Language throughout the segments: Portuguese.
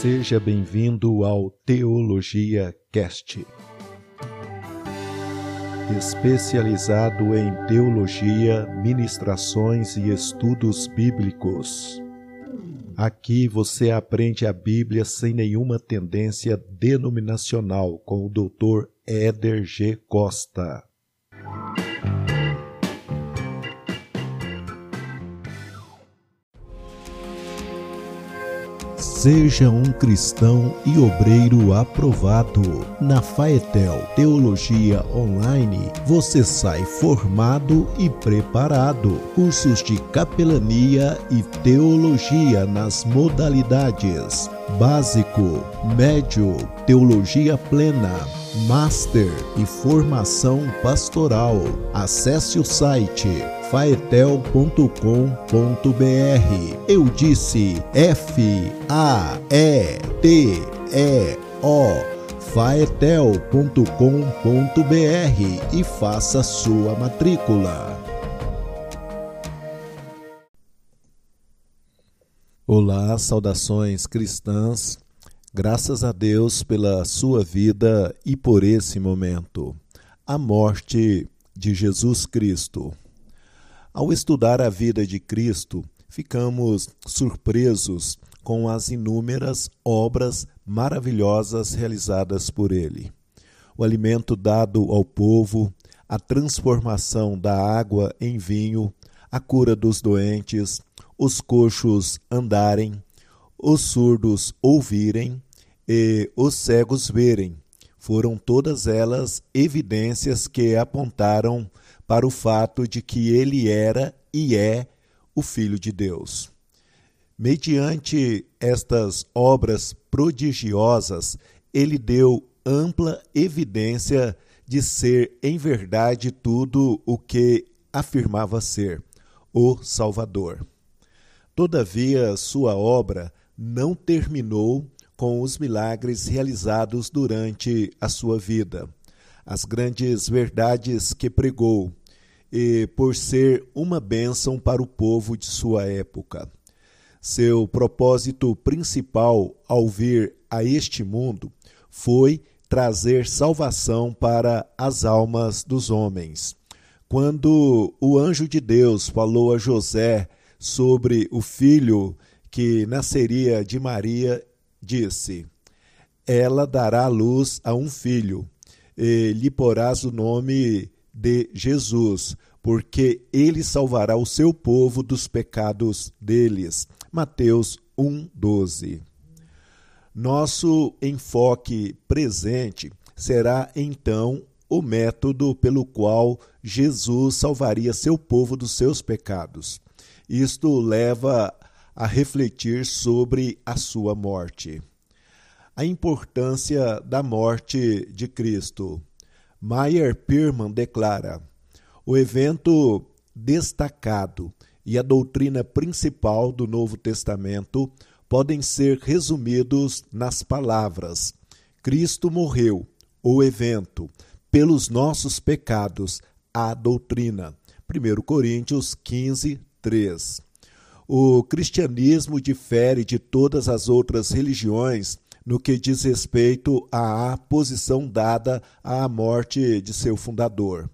Seja bem-vindo ao Teologia Cast. Especializado em teologia, ministrações e estudos bíblicos. Aqui você aprende a Bíblia sem nenhuma tendência denominacional com o Dr. Éder G. Costa. Seja um cristão e obreiro aprovado. Na Faetel Teologia Online, você sai formado e preparado. Cursos de capelania e teologia nas modalidades básico, médio, teologia plena, master e formação pastoral. Acesse o site faetel.com.br. Eu disse F A E T E O faetel.com.br e faça sua matrícula. Olá, saudações cristãs. Graças a Deus pela sua vida e por esse momento. A morte de Jesus Cristo. Ao estudar a vida de Cristo, ficamos surpresos com as inúmeras obras maravilhosas realizadas por ele. O alimento dado ao povo, a transformação da água em vinho, a cura dos doentes, os coxos andarem, os surdos ouvirem e os cegos verem. Foram todas elas evidências que apontaram para o fato de que ele era e é o Filho de Deus. Mediante estas obras prodigiosas, ele deu ampla evidência de ser em verdade tudo o que afirmava ser, o Salvador. Todavia, sua obra não terminou com os milagres realizados durante a sua vida. As grandes verdades que pregou, e por ser uma bênção para o povo de sua época. Seu propósito principal ao vir a este mundo foi trazer salvação para as almas dos homens. Quando o anjo de Deus falou a José sobre o filho que nasceria de Maria, disse: Ela dará luz a um filho, e lhe porás o nome de Jesus, porque ele salvará o seu povo dos pecados deles. Mateus 1:12. Nosso enfoque presente será então o método pelo qual Jesus salvaria seu povo dos seus pecados. Isto leva a refletir sobre a sua morte. A importância da morte de Cristo. Meyer Pirman declara: o evento destacado e a doutrina principal do Novo Testamento podem ser resumidos nas palavras: Cristo morreu, o evento, pelos nossos pecados, a doutrina. 1 Coríntios 15, 3. O cristianismo difere de todas as outras religiões no que diz respeito à posição dada à morte de seu fundador.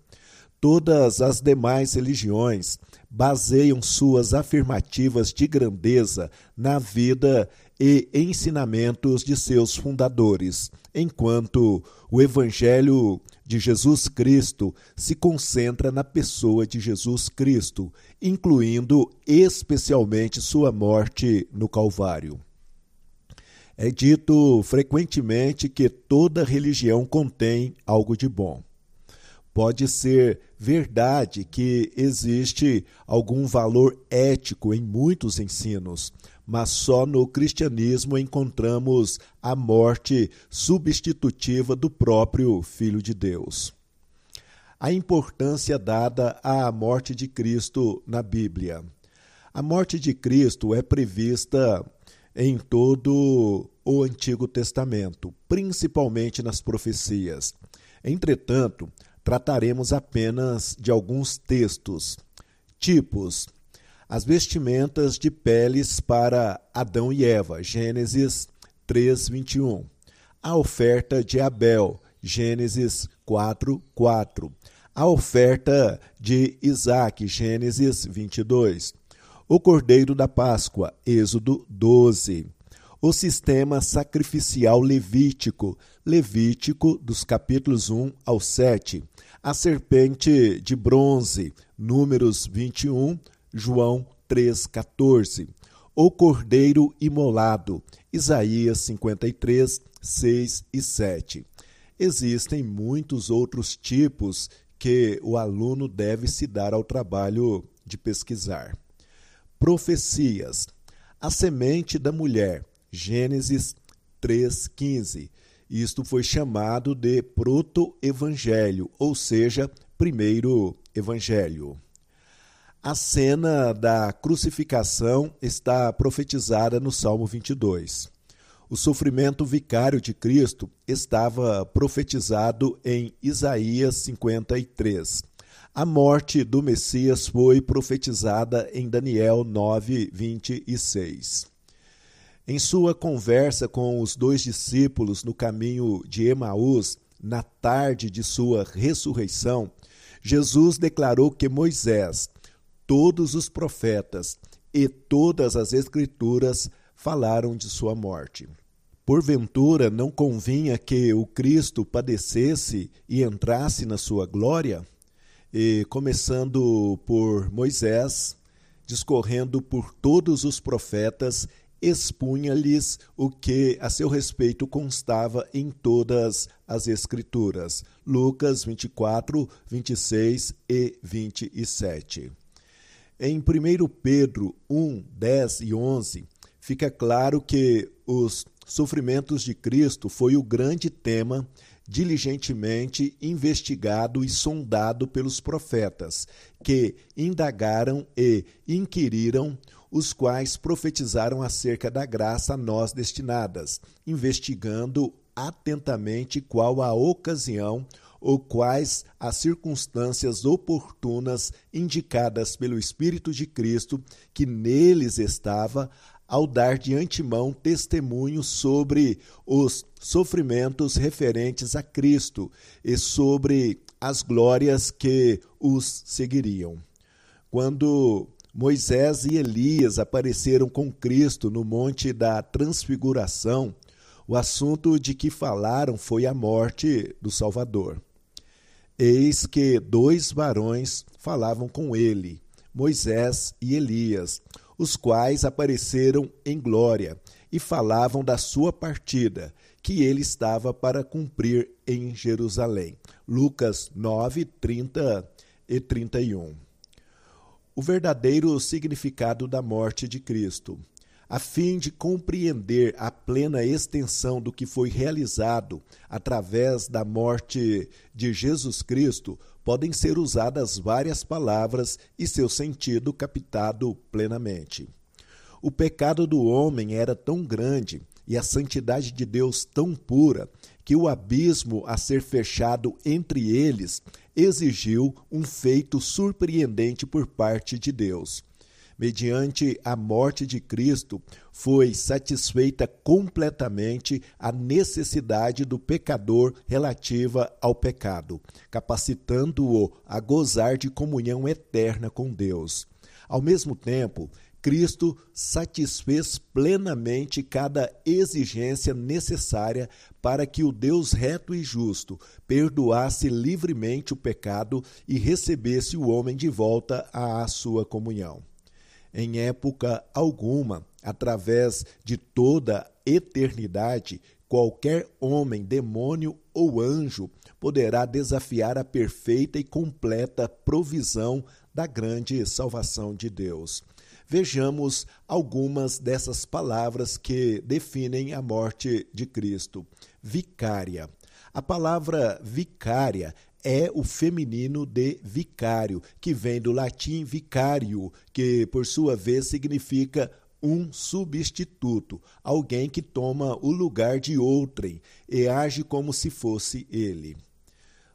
Todas as demais religiões baseiam suas afirmativas de grandeza na vida e ensinamentos de seus fundadores, enquanto o Evangelho de Jesus Cristo se concentra na pessoa de Jesus Cristo, incluindo especialmente sua morte no Calvário. É dito frequentemente que toda religião contém algo de bom. Pode ser verdade que existe algum valor ético em muitos ensinos, mas só no cristianismo encontramos a morte substitutiva do próprio Filho de Deus. A importância dada à morte de Cristo na Bíblia. A morte de Cristo é prevista em todo o Antigo Testamento, principalmente nas profecias. Entretanto, trataremos apenas de alguns textos. Tipos: as vestimentas de peles para Adão e Eva, Gênesis 3:21. A oferta de Abel, Gênesis 4:4. A oferta de Isaac, Gênesis 22. O cordeiro da Páscoa, Êxodo 12 o sistema sacrificial levítico, Levítico, dos capítulos 1 ao 7, a serpente de bronze, Números 21, João 3,14, o cordeiro imolado, Isaías 53, 6 e 7. Existem muitos outros tipos que o aluno deve se dar ao trabalho de pesquisar. Profecias. A semente da mulher, Gênesis 3,15. Isto foi chamado de proto-evangelho, ou seja, primeiro evangelho. A cena da crucificação está profetizada no Salmo 22. O sofrimento vicário de Cristo estava profetizado em Isaías 53. A morte do Messias foi profetizada em Daniel 9, 26. Em sua conversa com os dois discípulos no caminho de Emaús, na tarde de sua ressurreição, Jesus declarou que Moisés, todos os profetas e todas as Escrituras falaram de sua morte. Porventura não convinha que o Cristo padecesse e entrasse na sua glória? E começando por Moisés, discorrendo por todos os profetas expunha-lhes o que a seu respeito constava em todas as Escrituras. Lucas 24, 26 e 27. Em 1 Pedro 1, 10 e 11, fica claro que os sofrimentos de Cristo foi o grande tema diligentemente investigado e sondado pelos profetas, que indagaram e inquiriram os quais profetizaram acerca da graça a nós destinadas, investigando atentamente qual a ocasião ou quais as circunstâncias oportunas indicadas pelo Espírito de Cristo que neles estava, ao dar de antemão testemunho sobre os sofrimentos referentes a Cristo e sobre as glórias que os seguiriam. Quando Moisés e Elias apareceram com Cristo no Monte da Transfiguração. O assunto de que falaram foi a morte do Salvador. Eis que dois varões falavam com ele, Moisés e Elias, os quais apareceram em glória e falavam da sua partida, que ele estava para cumprir em Jerusalém. Lucas 9, 30 e 31 o verdadeiro significado da morte de Cristo. A fim de compreender a plena extensão do que foi realizado através da morte de Jesus Cristo, podem ser usadas várias palavras e seu sentido captado plenamente. O pecado do homem era tão grande e a santidade de Deus tão pura que o abismo a ser fechado entre eles exigiu um feito surpreendente por parte de Deus. Mediante a morte de Cristo, foi satisfeita completamente a necessidade do pecador relativa ao pecado, capacitando-o a gozar de comunhão eterna com Deus. Ao mesmo tempo, Cristo satisfez plenamente cada exigência necessária para que o Deus reto e justo perdoasse livremente o pecado e recebesse o homem de volta à sua comunhão. Em época alguma, através de toda eternidade, qualquer homem, demônio ou anjo poderá desafiar a perfeita e completa provisão da grande salvação de Deus. Vejamos algumas dessas palavras que definem a morte de Cristo. Vicária. A palavra vicária é o feminino de vicário, que vem do latim vicário, que por sua vez significa um substituto, alguém que toma o lugar de outrem e age como se fosse ele.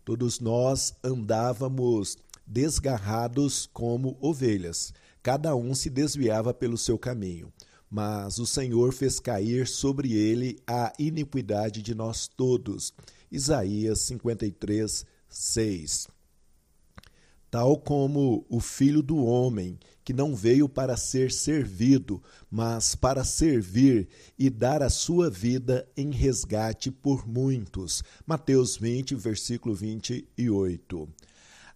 Todos nós andávamos desgarrados como ovelhas cada um se desviava pelo seu caminho. mas o Senhor fez cair sobre ele a iniquidade de nós todos. Isaías 53, 6 tal como o Filho do Homem, que não veio para ser servido, mas para servir e dar a sua vida em resgate por muitos. Mateus 20, versículo 28.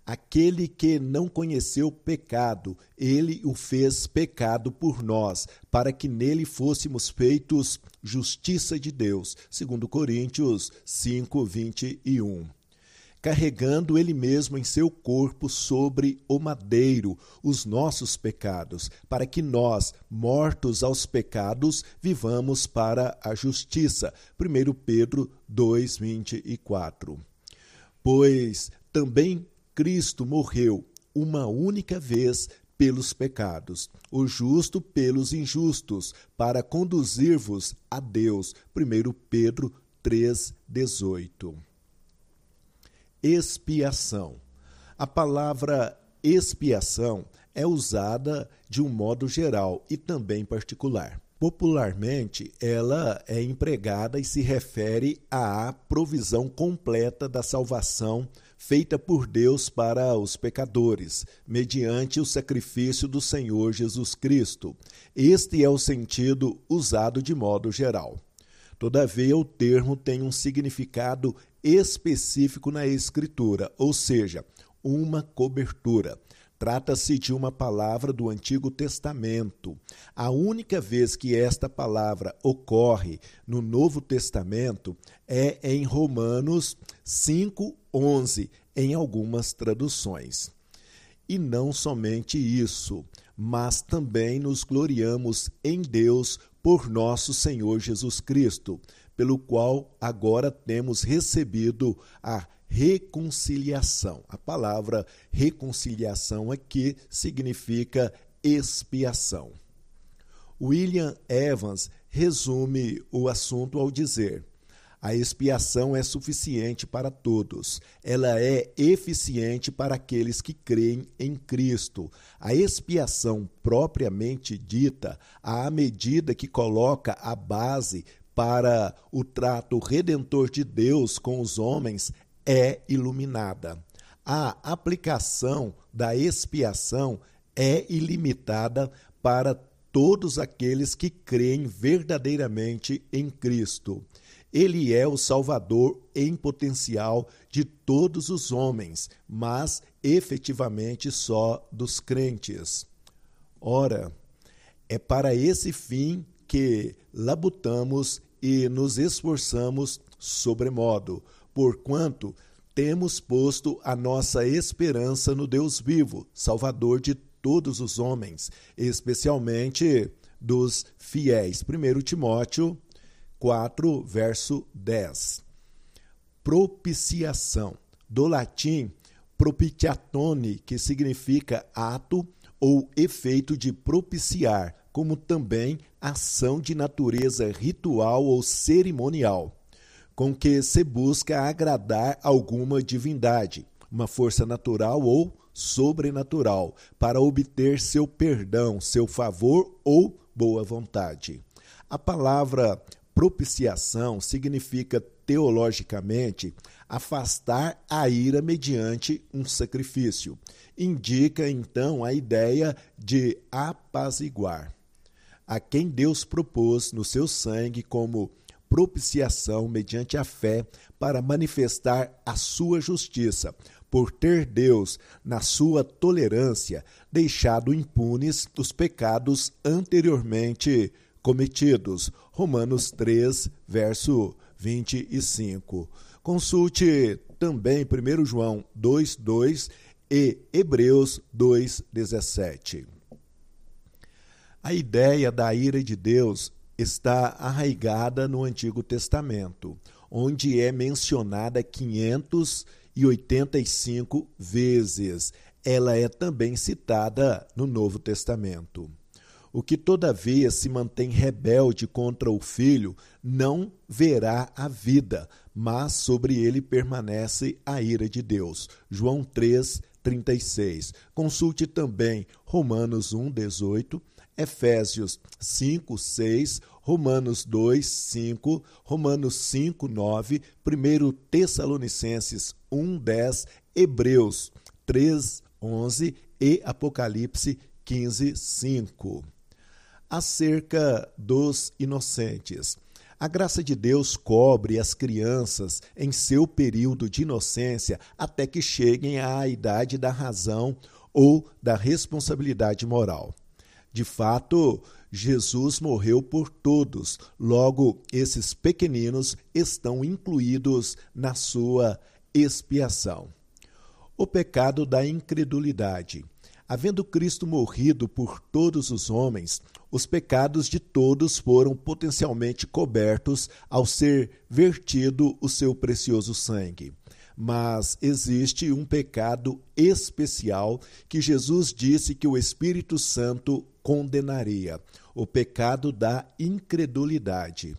Aquele que não conheceu pecado, ele o fez pecado por nós, para que nele fôssemos feitos justiça de Deus. Segundo Coríntios 5, 21 carregando ele mesmo em seu corpo sobre o madeiro os nossos pecados, para que nós, mortos aos pecados, vivamos para a justiça. 1 Pedro 2:24. Pois também Cristo morreu uma única vez pelos pecados, o justo pelos injustos, para conduzir-vos a Deus. 1 Pedro 3:18 expiação. A palavra expiação é usada de um modo geral e também particular. Popularmente, ela é empregada e se refere à provisão completa da salvação feita por Deus para os pecadores, mediante o sacrifício do Senhor Jesus Cristo. Este é o sentido usado de modo geral. Todavia, o termo tem um significado específico na Escritura, ou seja, uma cobertura. Trata-se de uma palavra do Antigo Testamento. A única vez que esta palavra ocorre no Novo Testamento é em Romanos 5:11, em algumas traduções. E não somente isso, mas também nos gloriamos em Deus por nosso Senhor Jesus Cristo, pelo qual agora temos recebido a reconciliação. A palavra reconciliação aqui significa expiação. William Evans resume o assunto ao dizer: a expiação é suficiente para todos. Ela é eficiente para aqueles que creem em Cristo. A expiação propriamente dita, à medida que coloca a base para o trato redentor de Deus com os homens, é iluminada. A aplicação da expiação é ilimitada para todos aqueles que creem verdadeiramente em Cristo. Ele é o Salvador em potencial de todos os homens, mas efetivamente só dos crentes. Ora, é para esse fim que labutamos e nos esforçamos sobremodo, porquanto temos posto a nossa esperança no Deus vivo, Salvador de todos os homens, especialmente dos fiéis. 1 Timóteo 4, verso 10. Propiciação, do latim propitiatone, que significa ato ou efeito de propiciar, como também ação de natureza ritual ou cerimonial, com que se busca agradar alguma divindade, uma força natural ou sobrenatural, para obter seu perdão, seu favor ou boa vontade. A palavra Propiciação significa teologicamente afastar a ira mediante um sacrifício. Indica então a ideia de apaziguar. A quem Deus propôs no seu sangue como propiciação mediante a fé para manifestar a sua justiça, por ter Deus, na sua tolerância, deixado impunes os pecados anteriormente cometidos. Romanos 3, verso 25. Consulte também 1 João 2, 2 e Hebreus 2, 17. A ideia da ira de Deus está arraigada no Antigo Testamento, onde é mencionada 585 vezes. Ela é também citada no Novo Testamento. O que, todavia, se mantém rebelde contra o filho, não verá a vida, mas sobre ele permanece a ira de Deus. João 3, 36. Consulte também Romanos 1, 18, Efésios 5, 6, Romanos 2, 5, Romanos 5, 9, 1 Tessalonicenses 1, 10, Hebreus 3, 11 e Apocalipse 15, 5. Acerca dos inocentes. A graça de Deus cobre as crianças em seu período de inocência até que cheguem à idade da razão ou da responsabilidade moral. De fato, Jesus morreu por todos, logo, esses pequeninos estão incluídos na sua expiação. O pecado da incredulidade. Havendo Cristo morrido por todos os homens, os pecados de todos foram potencialmente cobertos ao ser vertido o seu precioso sangue. Mas existe um pecado especial que Jesus disse que o Espírito Santo condenaria: o pecado da incredulidade.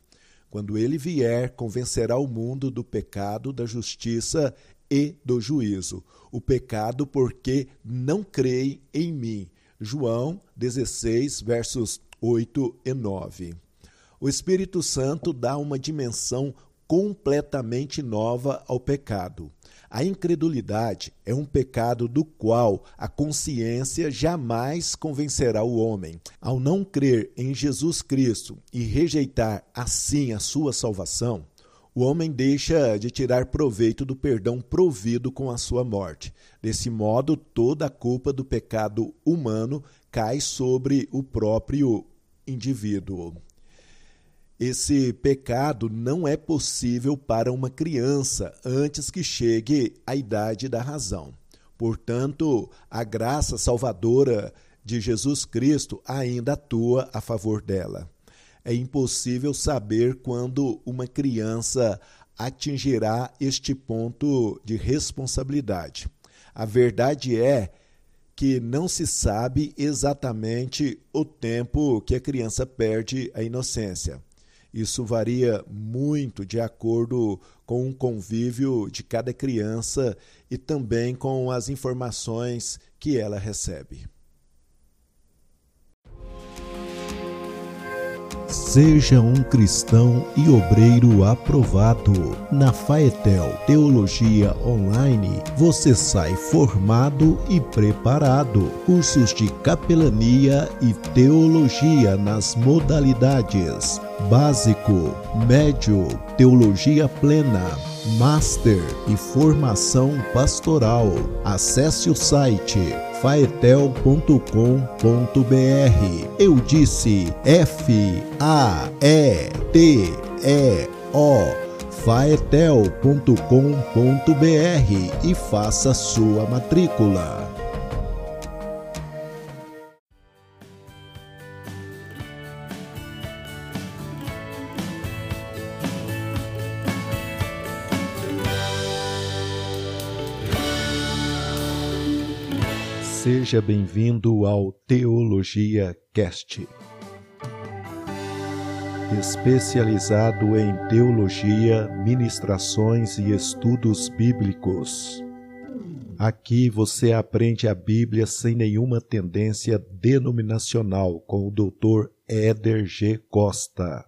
Quando ele vier, convencerá o mundo do pecado, da justiça e do juízo. O pecado porque não creem em mim. João 16, versos 8 e 9. O Espírito Santo dá uma dimensão completamente nova ao pecado. A incredulidade é um pecado do qual a consciência jamais convencerá o homem. Ao não crer em Jesus Cristo e rejeitar assim a sua salvação, o homem deixa de tirar proveito do perdão provido com a sua morte. Desse modo, toda a culpa do pecado humano cai sobre o próprio indivíduo. Esse pecado não é possível para uma criança antes que chegue à idade da razão. Portanto, a graça salvadora de Jesus Cristo ainda atua a favor dela é impossível saber quando uma criança atingirá este ponto de responsabilidade. A verdade é que não se sabe exatamente o tempo que a criança perde a inocência. Isso varia muito de acordo com o convívio de cada criança e também com as informações que ela recebe. Seja um cristão e obreiro aprovado. Na Faetel Teologia Online, você sai formado e preparado. Cursos de capelania e teologia nas modalidades básico, médio, teologia plena, master e formação pastoral. Acesse o site faetel.com.br. Eu disse F A E T E O faetel.com.br e faça sua matrícula. Seja bem-vindo ao Teologia Cast. Especializado em teologia, ministrações e estudos bíblicos. Aqui você aprende a Bíblia sem nenhuma tendência denominacional com o Dr. Éder G. Costa.